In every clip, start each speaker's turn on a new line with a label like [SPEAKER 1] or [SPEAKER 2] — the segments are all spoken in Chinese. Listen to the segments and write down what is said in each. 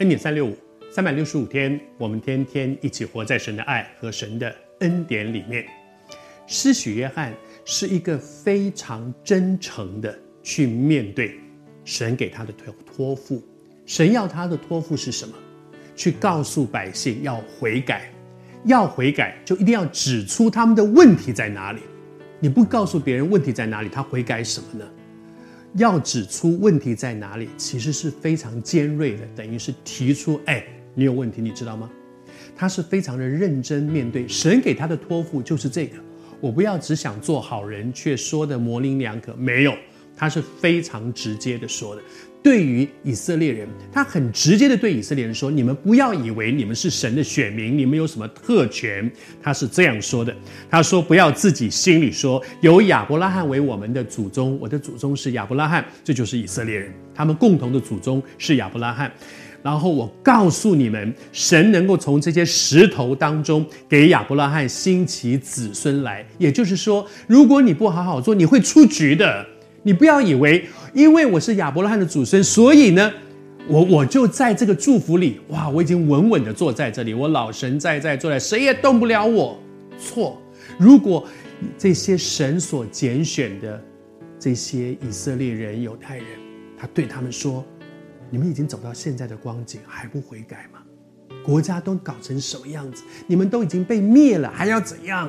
[SPEAKER 1] 恩典三六五，三百六十五天，我们天天一起活在神的爱和神的恩典里面。施许约翰是一个非常真诚的去面对神给他的托托付。神要他的托付是什么？去告诉百姓要悔改，要悔改就一定要指出他们的问题在哪里。你不告诉别人问题在哪里，他悔改什么呢？要指出问题在哪里，其实是非常尖锐的，等于是提出，哎，你有问题，你知道吗？他是非常的认真面对神给他的托付，就是这个。我不要只想做好人，却说的模棱两可，没有，他是非常直接的说的。对于以色列人，他很直接的对以色列人说：“你们不要以为你们是神的选民，你们有什么特权。”他是这样说的：“他说不要自己心里说，有亚伯拉罕为我们的祖宗，我的祖宗是亚伯拉罕，这就是以色列人，他们共同的祖宗是亚伯拉罕。然后我告诉你们，神能够从这些石头当中给亚伯拉罕兴起子孙来，也就是说，如果你不好好做，你会出局的。你不要以为。”因为我是亚伯拉罕的祖孙，所以呢，我我就在这个祝福里，哇，我已经稳稳的坐在这里，我老神在在坐在，谁也动不了我。错，如果这些神所拣选的这些以色列人、犹太人，他对他们说：“你们已经走到现在的光景，还不悔改吗？国家都搞成什么样子？你们都已经被灭了，还要怎样？”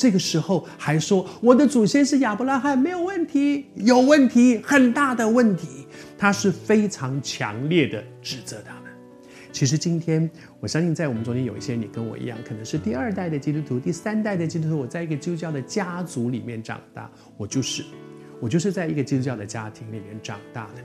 [SPEAKER 1] 这个时候还说我的祖先是亚伯拉罕，没有问题，有问题，很大的问题。他是非常强烈的指责他们。其实今天我相信，在我们中间有一些你跟我一样，可能是第二代的基督徒，第三代的基督徒。我在一个基督教的家族里面长大，我就是，我就是在一个基督教的家庭里面长大的，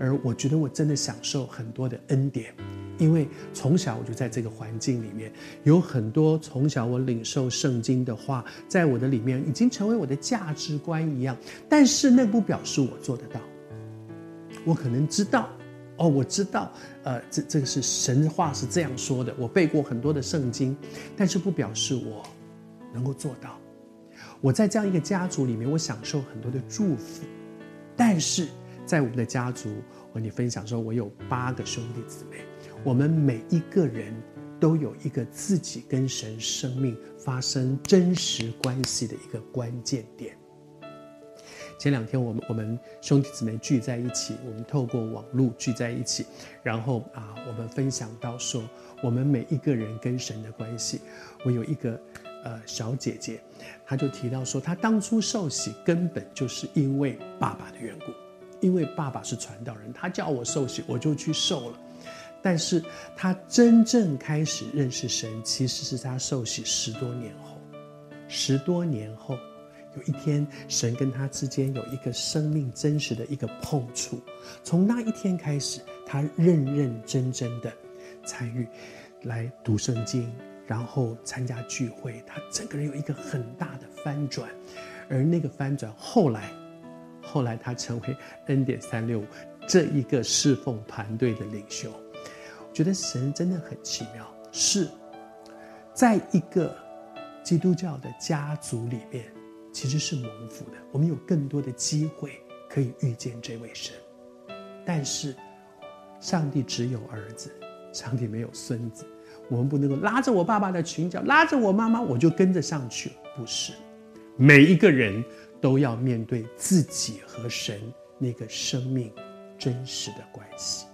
[SPEAKER 1] 而我觉得我真的享受很多的恩典。因为从小我就在这个环境里面，有很多从小我领受圣经的话，在我的里面已经成为我的价值观一样。但是那不表示我做得到。我可能知道，哦，我知道，呃，这这个是神话是这样说的。我背过很多的圣经，但是不表示我能够做到。我在这样一个家族里面，我享受很多的祝福，但是在我们的家族，我跟你分享说，我有八个兄弟姊妹。我们每一个人都有一个自己跟神生命发生真实关系的一个关键点。前两天我们我们兄弟姊妹聚在一起，我们透过网络聚在一起，然后啊，我们分享到说，我们每一个人跟神的关系。我有一个呃小姐姐，她就提到说，她当初受洗根本就是因为爸爸的缘故，因为爸爸是传道人，他叫我受洗，我就去受了。但是他真正开始认识神，其实是他受洗十多年后。十多年后，有一天，神跟他之间有一个生命真实的一个碰触。从那一天开始，他认认真真的参与来读圣经，然后参加聚会。他整个人有一个很大的翻转，而那个翻转后来，后来他成为恩典三六五这一个侍奉团队的领袖。觉得神真的很奇妙，是在一个基督教的家族里面，其实是蒙福的。我们有更多的机会可以遇见这位神，但是上帝只有儿子，上帝没有孙子。我们不能够拉着我爸爸的裙角，拉着我妈妈，我就跟着上去。不是，每一个人都要面对自己和神那个生命真实的关系。